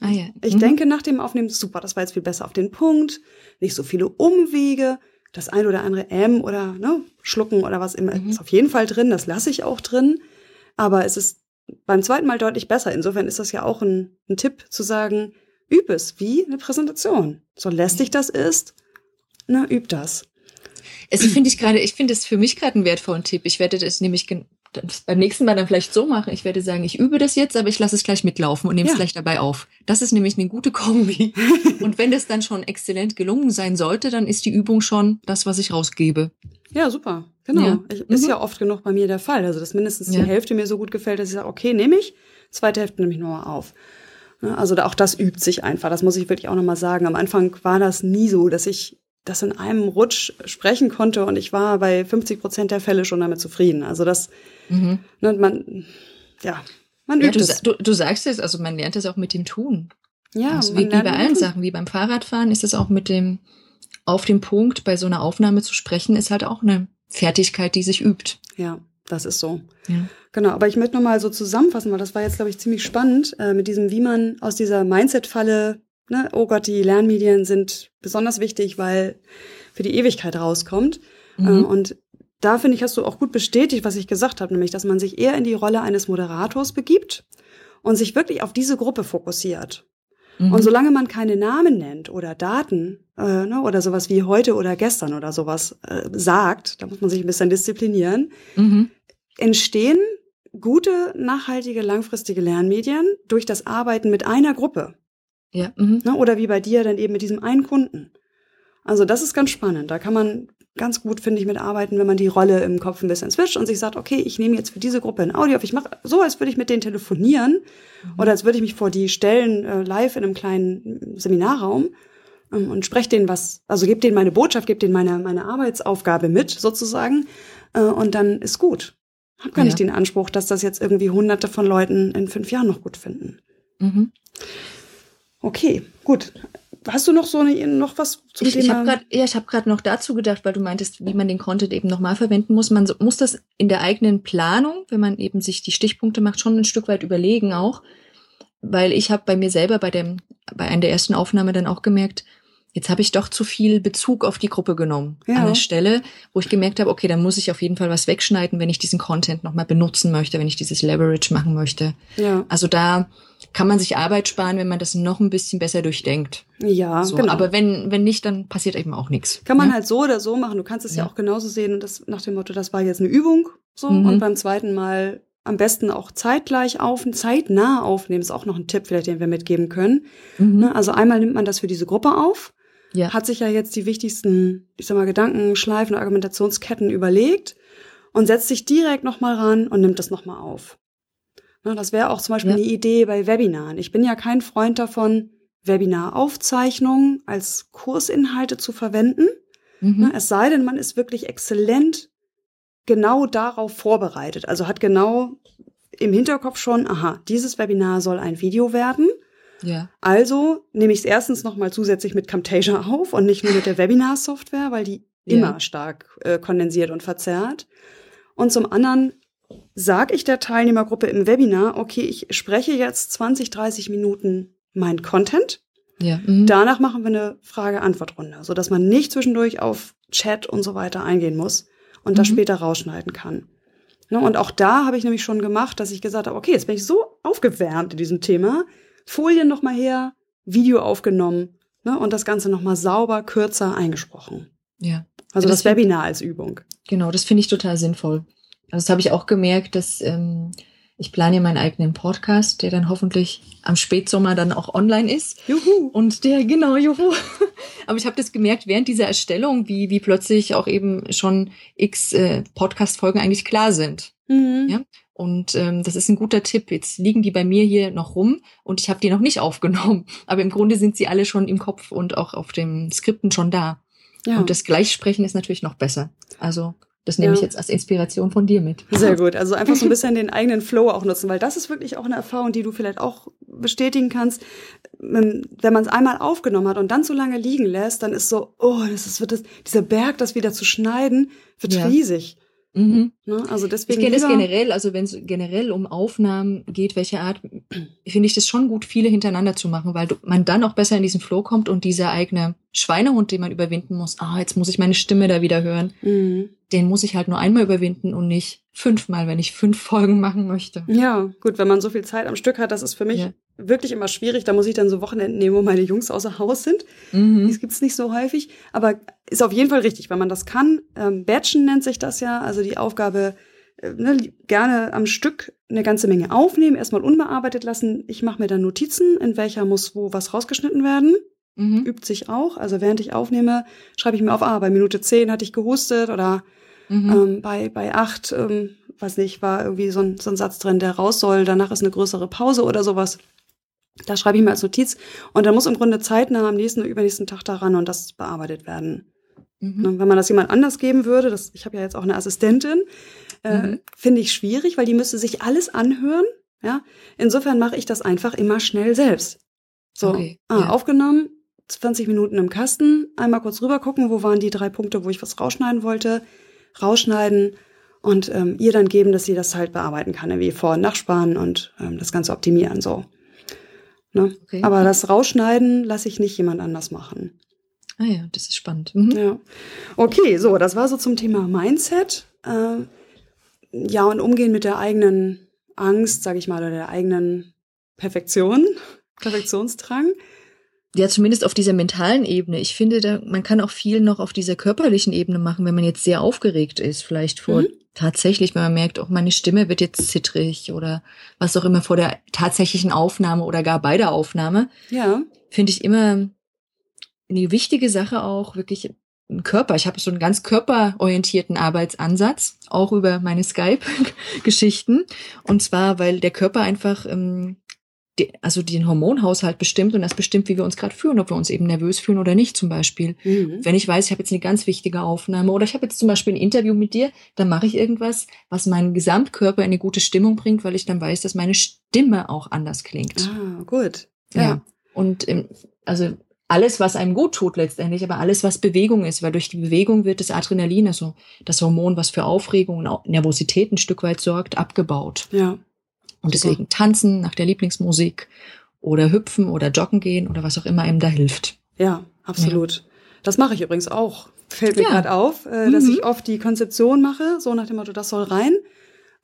Ah, ja. Ich mhm. denke nach dem Aufnehmen, super, das war jetzt viel besser auf den Punkt, nicht so viele Umwege, das ein oder andere M oder ne, schlucken oder was immer mhm. ist auf jeden Fall drin. Das lasse ich auch drin. Aber es ist beim zweiten Mal deutlich besser. Insofern ist das ja auch ein, ein Tipp zu sagen, üb es wie eine Präsentation. So lästig das ist, ne, üb das. Es finde ich gerade, ich finde es für mich gerade einen wertvollen Tipp. Ich werde das nämlich beim nächsten Mal dann vielleicht so machen. Ich werde sagen, ich übe das jetzt, aber ich lasse es gleich mitlaufen und nehme es Ja. gleich dabei auf. Das ist nämlich eine gute Kombi. [laughs] und wenn das dann schon exzellent gelungen sein sollte, dann ist die Übung schon das, was ich rausgebe. Ja, super. Genau. Ja. Ich, ist Mhm. ja oft genug bei mir der Fall. Also, dass mindestens Ja. die Hälfte mir so gut gefällt, dass ich sage, okay, nehme ich. Zweite Hälfte nehme ich nochmal auf. Ne, Also auch das übt sich einfach. Das muss ich wirklich auch nochmal sagen. Am Anfang war das nie so, dass ich das in einem Rutsch sprechen konnte und ich war bei 50 Prozent der Fälle schon damit zufrieden. Also das, Mhm. ne, man, ja, man Ja, übt du, es. sa- du, du sagst es, also man lernt es auch mit dem Tun. Ja, also wie, wie bei allen Sachen, wie beim Fahrradfahren ist es auch mit dem auf dem Punkt bei so einer Aufnahme zu sprechen, ist halt auch eine Fertigkeit, die sich übt. Ja, das ist so. Ja. Genau, aber ich möchte nochmal so zusammenfassen, weil das war jetzt, glaube ich, ziemlich spannend, äh, mit diesem, wie man aus dieser Mindset-Falle, ne, oh Gott, die Lernmedien sind besonders wichtig, weil für die Ewigkeit rauskommt. Mhm. Ähm, und da finde ich, hast du auch gut bestätigt, was ich gesagt habe, nämlich, dass man sich eher in die Rolle eines Moderators begibt und sich wirklich auf diese Gruppe fokussiert. Mhm. Und solange man keine Namen nennt oder Daten äh, ne, oder sowas wie heute oder gestern oder sowas äh, sagt, da muss man sich ein bisschen disziplinieren, Mhm. entstehen gute, nachhaltige, langfristige Lernmedien durch das Arbeiten mit einer Gruppe. Ja. Mhm. Ne? Oder wie bei dir dann eben mit diesem einen Kunden. Also das ist ganz spannend. Da kann man ganz gut, finde ich, mitarbeiten, wenn man die Rolle im Kopf ein bisschen switcht und sich sagt, okay, ich nehme jetzt für diese Gruppe ein Audio auf. Ich mache so, als würde ich mit denen telefonieren oder als würde ich mich vor die stellen, äh, live in einem kleinen Seminarraum ähm, und spreche denen was, also gebe denen meine Botschaft, gebe denen meine, meine Arbeitsaufgabe mit, sozusagen, äh, und dann ist gut. Hab gar Ja. nicht den Anspruch, dass das jetzt irgendwie hunderte von Leuten in fünf Jahren noch gut finden. Mhm. Okay, gut. Hast du noch so eine, noch was zum Ich, ich Thema? habe gerade ja, ich habe gerade noch dazu gedacht, weil du meintest, wie man den Content eben nochmal verwenden muss. Man so, muss das in der eigenen Planung, wenn man eben sich die Stichpunkte macht, schon ein Stück weit überlegen auch, weil ich habe bei mir selber bei dem bei einer der ersten Aufnahme dann auch gemerkt, jetzt habe ich doch zu viel Bezug auf die Gruppe genommen Ja. an der Stelle, wo ich gemerkt habe, okay, dann muss ich auf jeden Fall was wegschneiden, wenn ich diesen Content nochmal benutzen möchte, wenn ich dieses Leverage machen möchte. ja, Also da kann man sich Arbeit sparen, wenn man das noch ein bisschen besser durchdenkt. ja, So, genau. Aber wenn, wenn nicht, dann passiert eben auch nichts. Kann man Ja? halt so oder so machen. Du kannst es ja, Ja. auch genauso sehen und das nach dem Motto, das war jetzt eine Übung, so Mhm. und beim zweiten Mal am besten auch zeitgleich auf, zeitnah aufnehmen, ist auch noch ein Tipp, vielleicht den wir mitgeben können. Mhm. Ne? Also einmal nimmt man das für diese Gruppe auf, Ja. hat sich ja jetzt die wichtigsten, ich sag mal, Gedanken, Schleifen, Argumentationsketten überlegt und setzt sich direkt nochmal ran und nimmt das nochmal auf. Ne, das wäre auch zum Beispiel Ja. eine Idee bei Webinaren. Ich bin ja kein Freund davon, Webinaraufzeichnungen als Kursinhalte zu verwenden. Mhm. Ne, es sei denn, man ist wirklich exzellent genau darauf vorbereitet. Also hat genau im Hinterkopf schon, aha, dieses Webinar soll ein Video werden. Ja. Also nehme ich es erstens nochmal zusätzlich mit Camtasia auf und nicht nur mit der Webinar-Software, weil die Ja. immer stark äh, kondensiert und verzerrt. Und zum anderen sage ich der Teilnehmergruppe im Webinar, okay, ich spreche jetzt 20, 30 Minuten mein Content. Ja. Mhm. Danach machen wir eine Frage-Antwort-Runde, sodass man nicht zwischendurch auf Chat und so weiter eingehen muss und das Mhm. später rausschneiden kann. Ne, und auch da habe ich nämlich schon gemacht, dass ich gesagt habe, okay, jetzt bin ich so aufgewärmt in diesem Thema, Folien noch mal her, Video aufgenommen ne, und das Ganze noch mal sauber, kürzer eingesprochen. ja. Also Das das, Webinar als Übung. Genau, das finde ich total sinnvoll. Also das habe ich auch gemerkt, dass ähm, ich plane ja meinen eigenen Podcast, der dann hoffentlich am Spätsommer dann auch online ist. Juhu. Und der, genau, juhu. [laughs] Aber ich habe das gemerkt während dieser Erstellung, wie, wie plötzlich auch eben schon x äh, Podcast-Folgen eigentlich klar sind. Mhm. Ja. Und ähm, das ist ein guter Tipp. Jetzt liegen die bei mir hier noch rum und ich habe die noch nicht aufgenommen. [laughs] Aber im Grunde sind sie alle schon im Kopf und auch auf dem Skripten schon da. Ja. Und das Gleichsprechen ist natürlich noch besser. Also das nehme Ja. ich jetzt als Inspiration von dir mit. Sehr [laughs] gut. Also einfach so ein bisschen den eigenen Flow auch nutzen, weil das ist wirklich auch eine Erfahrung, die du vielleicht auch bestätigen kannst. Wenn man es einmal aufgenommen hat und dann so lange liegen lässt, dann ist so, oh, das ist, wird das, dieser Berg, das wieder zu schneiden, wird Ja. riesig. Mhm. Ne? Also Ich deswegen. kenne das lieber- generell, also wenn es generell um Aufnahmen geht, welche Art, finde ich das schon gut, viele hintereinander zu machen, weil du, man dann auch besser in diesen Flow kommt und dieser eigene Schweinehund, den man überwinden muss, ah, jetzt muss ich meine Stimme da wieder hören, Mhm. den muss ich halt nur einmal überwinden und nicht fünfmal, wenn ich fünf [laughs] Folgen machen möchte. Ja, gut, wenn man so viel Zeit am Stück hat, das ist für mich Ja. Wirklich immer schwierig. Da muss ich dann so Wochenenden nehmen, wo meine Jungs außer Haus sind. Mhm. Das gibt's nicht so häufig, aber ist auf jeden Fall richtig, wenn man das kann. Ähm, Batchen nennt sich das ja, also die Aufgabe äh, ne, gerne am Stück eine ganze Menge aufnehmen, erstmal unbearbeitet lassen. Ich mache mir dann Notizen, in welcher muss wo was rausgeschnitten werden. Mhm. Übt sich auch. Also während ich aufnehme, schreibe ich mir auf, ah, bei Minute zehn hatte ich gehustet oder mhm. ähm, bei, bei acht, ähm, weiß nicht, war irgendwie so ein, so ein Satz drin, der raus soll, danach ist eine größere Pause oder sowas. Da schreibe ich mir als Notiz und dann muss im Grunde zeitnah am nächsten oder übernächsten Tag daran und das bearbeitet werden. Mhm. Ne, wenn man das jemand anders geben würde, das, ich habe ja jetzt auch eine Assistentin, äh, mhm. finde ich schwierig, weil die müsste sich alles anhören. Ja, insofern mache ich das einfach immer schnell selbst. So, okay, ah, ja. aufgenommen, 20 Minuten im Kasten, einmal kurz rüber gucken, wo waren die drei Punkte, wo ich was rausschneiden wollte, rausschneiden und ähm, ihr dann geben, dass sie das halt bearbeiten kann, wie vor- und nachsparen und ähm, das Ganze optimieren so. Ne? Okay. Aber das Rausschneiden lasse ich nicht jemand anders machen. Ah ja, das ist spannend. Mhm. Ja. Okay, so, das war so zum Thema Mindset. Äh, ja, und umgehen mit der eigenen Angst, sage ich mal, oder der eigenen Perfektion, [laughs] Perfektionsdrang. Ja, zumindest auf dieser mentalen Ebene. Ich finde, da, man kann auch viel noch auf dieser körperlichen Ebene machen, wenn man jetzt sehr aufgeregt ist, vielleicht vor mhm. Tatsächlich, wenn man merkt, auch meine Stimme wird jetzt zittrig oder was auch immer vor der tatsächlichen Aufnahme oder gar bei der Aufnahme. Ja. Finde ich immer eine wichtige Sache auch, wirklich im Körper. Ich habe so einen ganz körperorientierten Arbeitsansatz, auch über meine Skype-Geschichten. Und zwar, weil der Körper einfach ähm, also den Hormonhaushalt bestimmt und das bestimmt, wie wir uns gerade fühlen, ob wir uns eben nervös fühlen oder nicht zum Beispiel. Mhm. Wenn ich weiß, ich habe jetzt eine ganz wichtige Aufnahme oder ich habe jetzt zum Beispiel ein Interview mit dir, dann mache ich irgendwas, was meinen Gesamtkörper in eine gute Stimmung bringt, weil ich dann weiß, dass meine Stimme auch anders klingt. Ah, gut. Ja. ja. Und ähm, also alles, was einem gut tut letztendlich, aber alles, was Bewegung ist, weil durch die Bewegung wird das Adrenalin, also das Hormon, was für Aufregung und Nervosität ein Stück weit sorgt, abgebaut. Ja. Und deswegen tanzen nach der Lieblingsmusik oder hüpfen oder joggen gehen oder was auch immer einem da hilft. Ja, absolut. Ja. Das mache ich übrigens auch. Fällt mir ja. gerade auf, äh, dass mhm. ich oft die Konzeption mache, so nach dem Motto, das soll rein.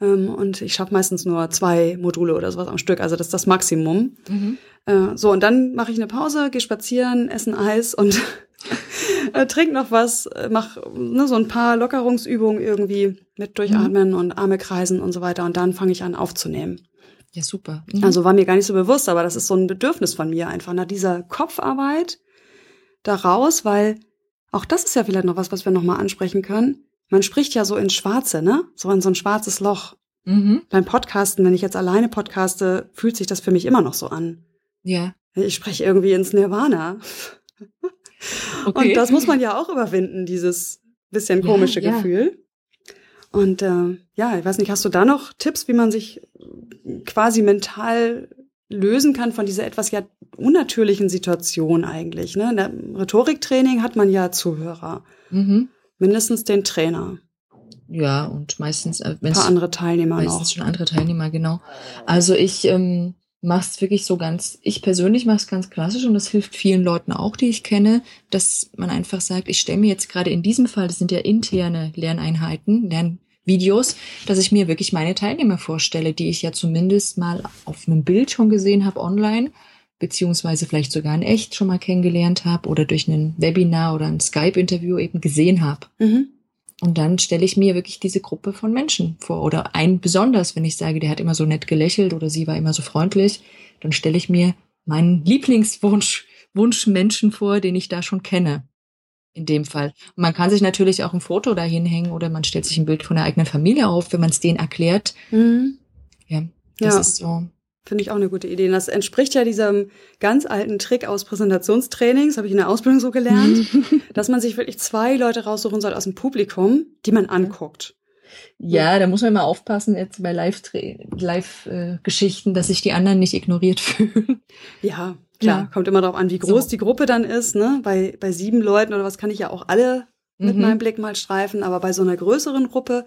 Ähm, und ich schaffe meistens nur zwei Module oder sowas am Stück. Also das ist das Maximum. Mhm. Äh, so, und dann mache ich eine Pause, gehe spazieren, esse ein Eis und [laughs] äh, trink noch was, äh, mach ne, so ein paar Lockerungsübungen irgendwie mit Durchatmen mhm. und Arme kreisen und so weiter. Und dann fange ich an aufzunehmen. Ja, super. Mhm. Also war mir gar nicht so bewusst, aber das ist so ein Bedürfnis von mir einfach nach dieser Kopfarbeit daraus, weil auch das ist ja vielleicht noch was, was wir nochmal ansprechen können. Man spricht ja so ins Schwarze, ne? So in so ein schwarzes Loch. Mhm. Beim Podcasten, wenn ich jetzt alleine podcaste, fühlt sich das für mich immer noch so an. Ja. Ich spreche irgendwie ins Nirvana. [laughs] [laughs] Okay. Und das muss man ja auch überwinden, dieses bisschen komische ja, Gefühl. Und äh, ja, ich weiß nicht, hast du da noch Tipps, wie man sich quasi mental lösen kann von dieser etwas ja unnatürlichen Situation eigentlich? Ne? In der Rhetoriktraining hat man ja Zuhörer. Mhm. Mindestens den Trainer. Ja, und meistens äh, ein paar andere Teilnehmer meistens noch. schon andere Teilnehmer, genau. Also ich ähm, mach's wirklich so ganz, ich persönlich mach's ganz klassisch und das hilft vielen Leuten auch, die ich kenne, dass man einfach sagt, ich stelle mir jetzt gerade in diesem Fall, das sind ja interne Lerneinheiten, Lernvideos, dass ich mir wirklich meine Teilnehmer vorstelle, die ich ja zumindest mal auf einem Bild schon gesehen habe online, beziehungsweise vielleicht sogar in echt schon mal kennengelernt habe oder durch ein Webinar oder ein Skype-Interview eben gesehen habe. Mhm. Und dann stelle ich mir wirklich diese Gruppe von Menschen vor. Oder ein besonders, wenn ich sage, der hat immer so nett gelächelt oder sie war immer so freundlich, dann stelle ich mir meinen Lieblingswunsch, Wunschmenschen vor, den ich da schon kenne. In dem Fall. Und man kann sich natürlich auch ein Foto dahin hängen oder man stellt sich ein Bild von der eigenen Familie auf, wenn man es denen erklärt. Mhm. Ja, das ja. ist so. Finde ich auch eine gute Idee. Und das entspricht ja diesem ganz alten Trick aus Präsentationstrainings, habe ich in der Ausbildung so gelernt, [laughs] dass man sich wirklich zwei Leute raussuchen soll aus dem Publikum, die man anguckt. Ja, da muss man immer aufpassen jetzt bei Live-Geschichten, Live, dass sich die anderen nicht ignoriert [laughs] fühlen. Ja, klar. Ja. Kommt immer darauf an, wie groß so. die Gruppe dann ist. Ne? Bei, bei sieben Leuten oder was kann ich ja auch alle mit mhm. meinem Blick mal streifen. Aber bei so einer größeren Gruppe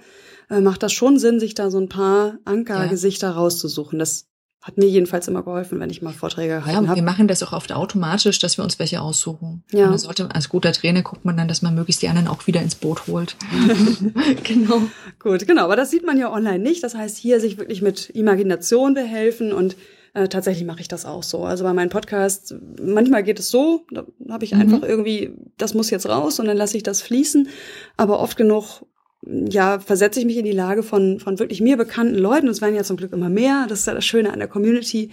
äh, macht das schon Sinn, sich da so ein paar Ankergesichter ja. rauszusuchen. Das hat mir jedenfalls immer geholfen, wenn ich mal Vorträge gehalten habe. Ja, wir machen das auch oft automatisch, dass wir uns welche aussuchen. Ja. Und sollte, als guter Trainer guckt man dann, dass man möglichst die anderen auch wieder ins Boot holt. [laughs] genau. Gut, genau. Aber das sieht man ja online nicht. Das heißt, hier sich wirklich mit Imagination behelfen und äh, tatsächlich mache ich das auch so. Also bei meinen Podcasts, manchmal geht es so, da habe ich mhm. einfach irgendwie, das muss jetzt raus und dann lasse ich das fließen. Aber oft genug ja, versetze ich mich in die Lage von, von wirklich mir bekannten Leuten, und es werden ja zum Glück immer mehr, das ist ja das Schöne an der Community,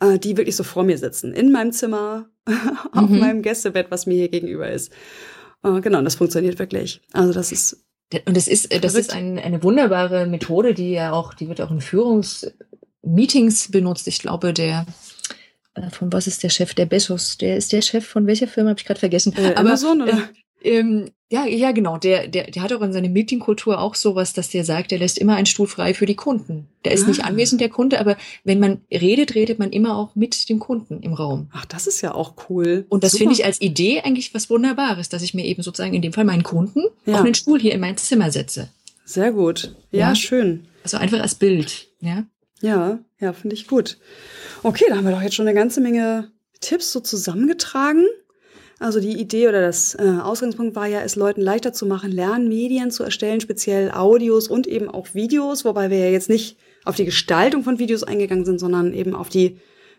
äh, die wirklich so vor mir sitzen, in meinem Zimmer, [laughs] auf mhm. meinem Gästebett, was mir hier gegenüber ist. Äh, genau, und das funktioniert wirklich. Also das ist und das ist, das ist ein, eine wunderbare Methode, die ja auch, die wird auch in Führungsmeetings benutzt. Ich glaube, der, äh, von was ist der Chef? Der Bezos, der ist der Chef von welcher Firma, habe ich gerade vergessen. Äh, Aber, Amazon, oder? Ähm, ja, ja, genau. Der, der, der hat auch in seiner Meetingkultur auch sowas, dass der sagt, der lässt immer einen Stuhl frei für die Kunden. Der ist ah. nicht anwesend, der Kunde, aber wenn man redet, redet man immer auch mit dem Kunden im Raum. Ach, das ist ja auch cool. Und das finde ich als Idee eigentlich was Wunderbares, dass ich mir eben sozusagen in dem Fall meinen Kunden ja. auf einen Stuhl hier in mein Zimmer setze. Sehr gut. Ja, ja, schön. Also einfach als Bild, ja. Ja, ja, finde ich gut. Okay, da haben wir doch jetzt schon eine ganze Menge Tipps so zusammengetragen. Also die Idee oder das äh, Ausgangspunkt war ja, es Leuten leichter zu machen, Lernmedien zu erstellen, speziell Audios und eben auch Videos, wobei wir ja jetzt nicht auf die Gestaltung von Videos eingegangen sind, sondern eben auf die,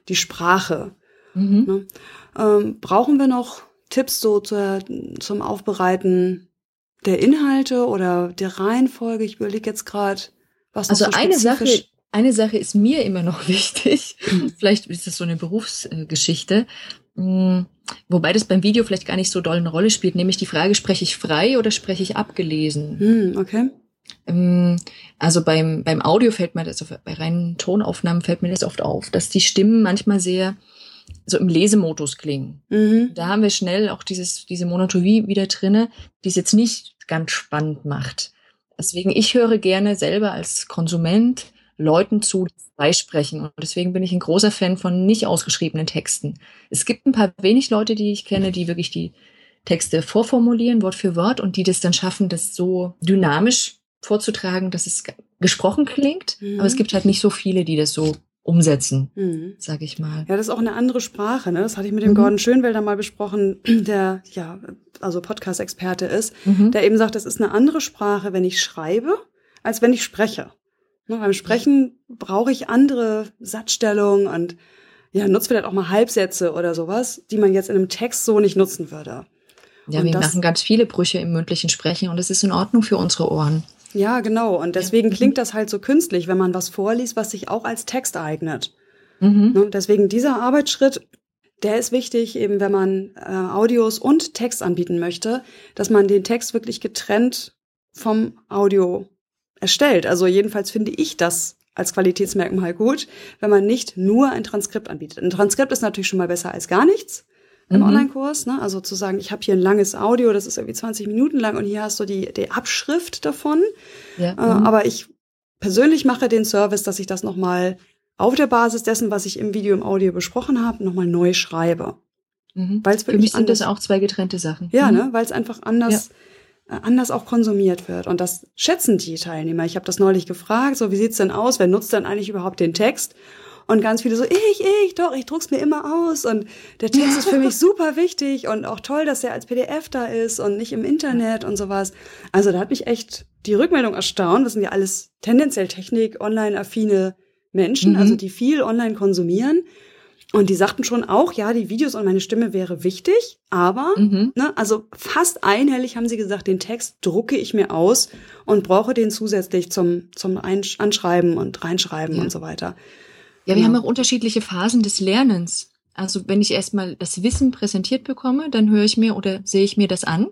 die Sprache. Mhm. Ne? Ähm, brauchen wir noch Tipps so zur, zum Aufbereiten der Inhalte oder der Reihenfolge? Ich überlege jetzt gerade, was noch Also so eine Sache, eine Sache ist mir immer noch [laughs] wichtig. Vielleicht ist das so eine Berufsgeschichte. Hm, wobei das beim Video vielleicht gar nicht so doll eine Rolle spielt, nämlich die Frage, spreche ich frei oder spreche ich abgelesen? Hm, okay. Ähm, also beim, beim Audio fällt mir das, also bei reinen Tonaufnahmen fällt mir das oft auf, dass die Stimmen manchmal sehr so im Lesemodus klingen. Mhm. Da haben wir schnell auch dieses, diese Monotonie wieder drinne, die es jetzt nicht ganz spannend macht. Deswegen, ich höre gerne selber als Konsument Leuten zu, die freisprechen. Und deswegen bin ich ein großer Fan von nicht ausgeschriebenen Texten. Es gibt ein paar wenig Leute, die ich kenne, die wirklich die Texte vorformulieren, Wort für Wort, und die das dann schaffen, das so dynamisch vorzutragen, dass es gesprochen klingt. Mhm. Aber es gibt halt nicht so viele, die das so umsetzen, mhm. sag ich mal. Ja, das ist auch eine andere Sprache. Ne? Das hatte ich mit dem mhm. Gordon Schönwelder mal besprochen, [clears throat] der ja also Podcast-Experte ist, mhm. der eben sagt, es ist eine andere Sprache, wenn ich schreibe, als wenn ich spreche. Ne, beim Sprechen brauche ich andere Satzstellungen und ja, nutze vielleicht auch mal Halbsätze oder sowas, die man jetzt in einem Text so nicht nutzen würde. Ja, und wir das, machen ganz viele Brüche im mündlichen Sprechen und es ist in Ordnung für unsere Ohren. Ja, genau. Und deswegen ja. klingt das halt so künstlich, wenn man was vorliest, was sich auch als Text eignet. Mhm. Ne, deswegen dieser Arbeitsschritt, der ist wichtig, eben wenn man äh, Audios und Text anbieten möchte, dass man den Text wirklich getrennt vom Audio erstellt. Also jedenfalls finde ich das als Qualitätsmerkmal gut, wenn man nicht nur ein Transkript anbietet. Ein Transkript ist natürlich schon mal besser als gar nichts im mhm. Online-Kurs. Ne? Also zu sagen, ich habe hier ein langes Audio, das ist irgendwie 20 Minuten lang und hier hast du die, die Abschrift davon. Ja. Äh, mhm. Aber ich persönlich mache den Service, dass ich das nochmal auf der Basis dessen, was ich im Video, im Audio besprochen habe, nochmal neu schreibe. Mhm. Weil's Für mich sind das auch zwei getrennte Sachen. Ja, mhm. ne? weil es einfach anders ja anders auch konsumiert wird. Und das schätzen die Teilnehmer. Ich habe das neulich gefragt, so wie sieht's denn aus? Wer nutzt denn eigentlich überhaupt den Text? Und ganz viele so, ich, ich, doch, ich druck's mir immer aus. Und der Text ist für mich [laughs] super wichtig und auch toll, dass er als PDF da ist und nicht im Internet und sowas. Also da hat mich echt die Rückmeldung erstaunt. Das sind ja alles tendenziell Technik, online-affine Menschen, mhm. also die viel online konsumieren. Und die sagten schon auch, ja, die Videos und meine Stimme wäre wichtig, aber, mhm. ne, also fast einhellig haben sie gesagt, den Text drucke ich mir aus und brauche den zusätzlich zum, zum Anschreiben und Reinschreiben ja. und so weiter. Ja, wir ja. haben auch unterschiedliche Phasen des Lernens. Also wenn ich erstmal das Wissen präsentiert bekomme, dann höre ich mir oder sehe ich mir das an,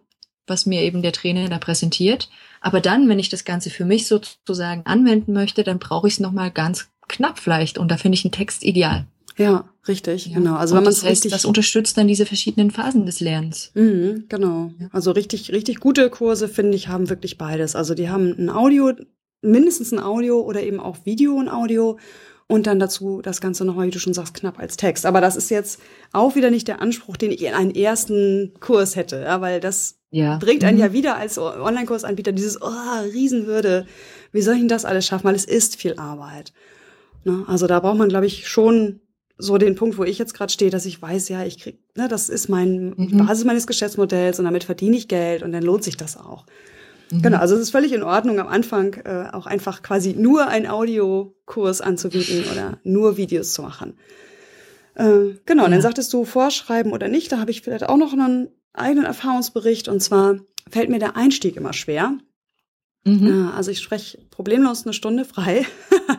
was mir eben der Trainer da präsentiert. Aber dann, wenn ich das Ganze für mich sozusagen anwenden möchte, dann brauche ich es nochmal ganz knapp vielleicht. Und da finde ich einen Text ideal. Ja, richtig, ja. genau. Also wenn man es richtig, das unterstützt dann diese verschiedenen Phasen des Lernens. Mhm, genau. Ja. Also richtig, richtig gute Kurse finde ich haben wirklich beides. Also die haben ein Audio, mindestens ein Audio oder eben auch Video und Audio und dann dazu das Ganze nochmal, wie du schon sagst, knapp als Text. Aber das ist jetzt auch wieder nicht der Anspruch, den ich in einen ersten Kurs hätte, ja, weil das ja. bringt einen mhm. ja wieder als Online-Kursanbieter dieses, oh, Riesenhürde. Wie soll ich denn das alles schaffen? Weil es ist viel Arbeit. Ne? Also da braucht man, glaube ich, schon so den Punkt, wo ich jetzt gerade stehe, dass ich weiß, ja, ich krieg, ne, das ist mein mhm. Basis meines Geschäftsmodells und damit verdiene ich Geld und dann lohnt sich das auch. Mhm. Genau, also es ist völlig in Ordnung, am Anfang äh, auch einfach quasi nur ein Audiokurs anzubieten oder nur Videos zu machen. Äh, genau, ja. und dann sagtest du Vorschreiben oder nicht, da habe ich vielleicht auch noch einen eigenen Erfahrungsbericht und zwar fällt mir der Einstieg immer schwer. Mhm. Ja, also ich spreche problemlos eine Stunde frei. [laughs]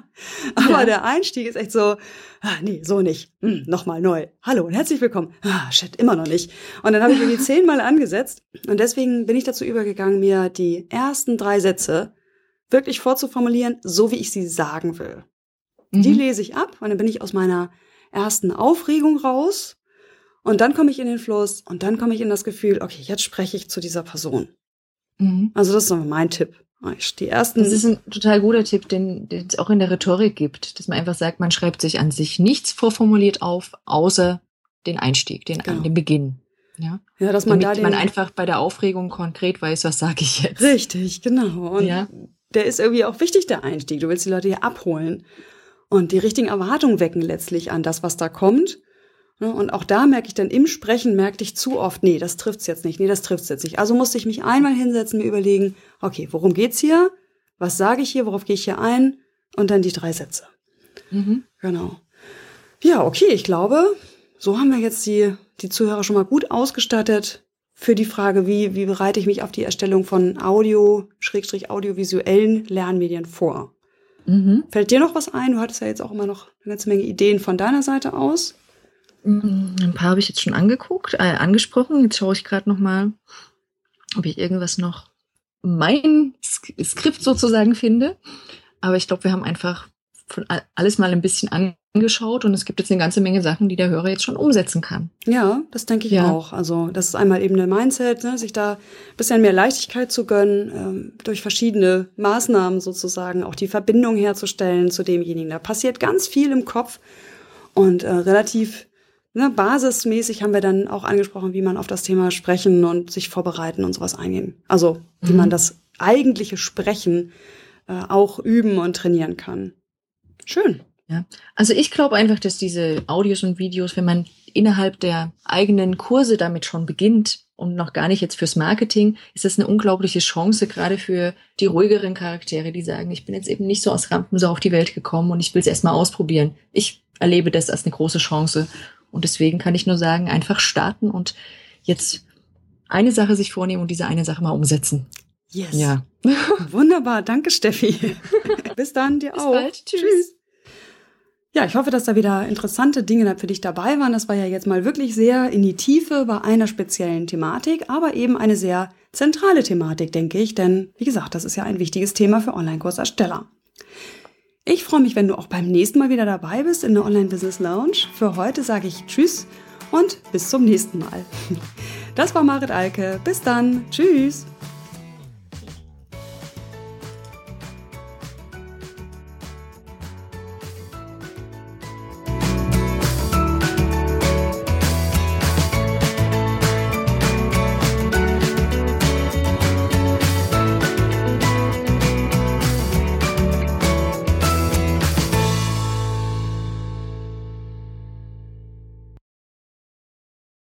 Aber ja. der Einstieg ist echt so, ah, nee, so nicht. Hm, Nochmal neu. Hallo und herzlich willkommen. Ah, shit, immer noch nicht. Und dann habe ich irgendwie [laughs] zehnmal angesetzt. Und deswegen bin ich dazu übergegangen, mir die ersten drei Sätze wirklich vorzuformulieren, so wie ich sie sagen will. Mhm. Die lese ich ab und dann bin ich aus meiner ersten Aufregung raus. Und dann komme ich in den Fluss und dann komme ich in das Gefühl, okay, jetzt spreche ich zu dieser Person. Mhm. Also das ist mein Tipp. Die ersten. Das ist ein total guter Tipp, den, den es auch in der Rhetorik gibt, dass man einfach sagt, man schreibt sich an sich nichts vorformuliert auf, außer den Einstieg, den, genau. den Beginn. Ja, ja dass man Damit da man einfach bei der Aufregung konkret weiß, was sage ich jetzt. Richtig, genau. Und ja. der ist irgendwie auch wichtig, der Einstieg. Du willst die Leute hier abholen und die richtigen Erwartungen wecken letztlich an das, was da kommt. Ne, und auch da merke ich dann im Sprechen, merkte ich zu oft, nee, das trifft's jetzt nicht, nee, das trifft's jetzt nicht. Also musste ich mich einmal hinsetzen, mir überlegen, okay, worum geht's hier? Was sage ich hier? Worauf gehe ich hier ein? Und dann die drei Sätze. Mhm. Genau. Ja, okay, ich glaube, so haben wir jetzt die, die Zuhörer schon mal gut ausgestattet für die Frage, wie, wie bereite ich mich auf die Erstellung von Audio, Schrägstrich audiovisuellen Lernmedien vor? Mhm. Fällt dir noch was ein? Du hattest ja jetzt auch immer noch eine ganze Menge Ideen von deiner Seite aus. Mm, ein paar habe ich jetzt schon angeguckt, äh, angesprochen. Jetzt schaue ich gerade noch mal, ob ich irgendwas noch mein Skript sozusagen finde. Aber ich glaube, wir haben einfach alles mal ein bisschen angeschaut und es gibt jetzt eine ganze Menge Sachen, die der Hörer jetzt schon umsetzen kann. Ja, das denke ich ja. auch. Also das ist einmal eben der Mindset, ne, sich da ein bisschen mehr Leichtigkeit zu gönnen, ähm, durch verschiedene Maßnahmen sozusagen auch die Verbindung herzustellen zu demjenigen. Da passiert ganz viel im Kopf und äh, relativ ne, basismäßig haben wir dann auch angesprochen, wie man auf das Thema Sprechen und sich vorbereiten und sowas eingehen. Also wie mhm. man das eigentliche Sprechen äh, auch üben und trainieren kann. Schön. Ja, also ich glaube einfach, dass diese Audios und Videos, wenn man innerhalb der eigenen Kurse damit schon beginnt und noch gar nicht jetzt fürs Marketing, ist das eine unglaubliche Chance, gerade für die ruhigeren Charaktere, die sagen, ich bin jetzt eben nicht so aus Rampen so auf die Welt gekommen und ich will es erstmal ausprobieren. Ich erlebe das als eine große Chance und deswegen kann ich nur sagen, einfach starten und jetzt eine Sache sich vornehmen und diese eine Sache mal umsetzen. Yes. Ja. [laughs] Wunderbar. Danke, Steffi. [laughs] Bis dann, dir Bis auch. Bald. Tschüss. Tschüss. Ja, ich hoffe, dass da wieder interessante Dinge für dich dabei waren. Das war ja jetzt mal wirklich sehr in die Tiefe bei einer speziellen Thematik, aber eben eine sehr zentrale Thematik, denke ich, denn wie gesagt, das ist ja ein wichtiges Thema für Online-Kursersteller. Ich freue mich, wenn du auch beim nächsten Mal wieder dabei bist in der Online Business Lounge. Für heute sage ich Tschüss und bis zum nächsten Mal. [laughs] Das war Marit Alke. Bis dann. Tschüss.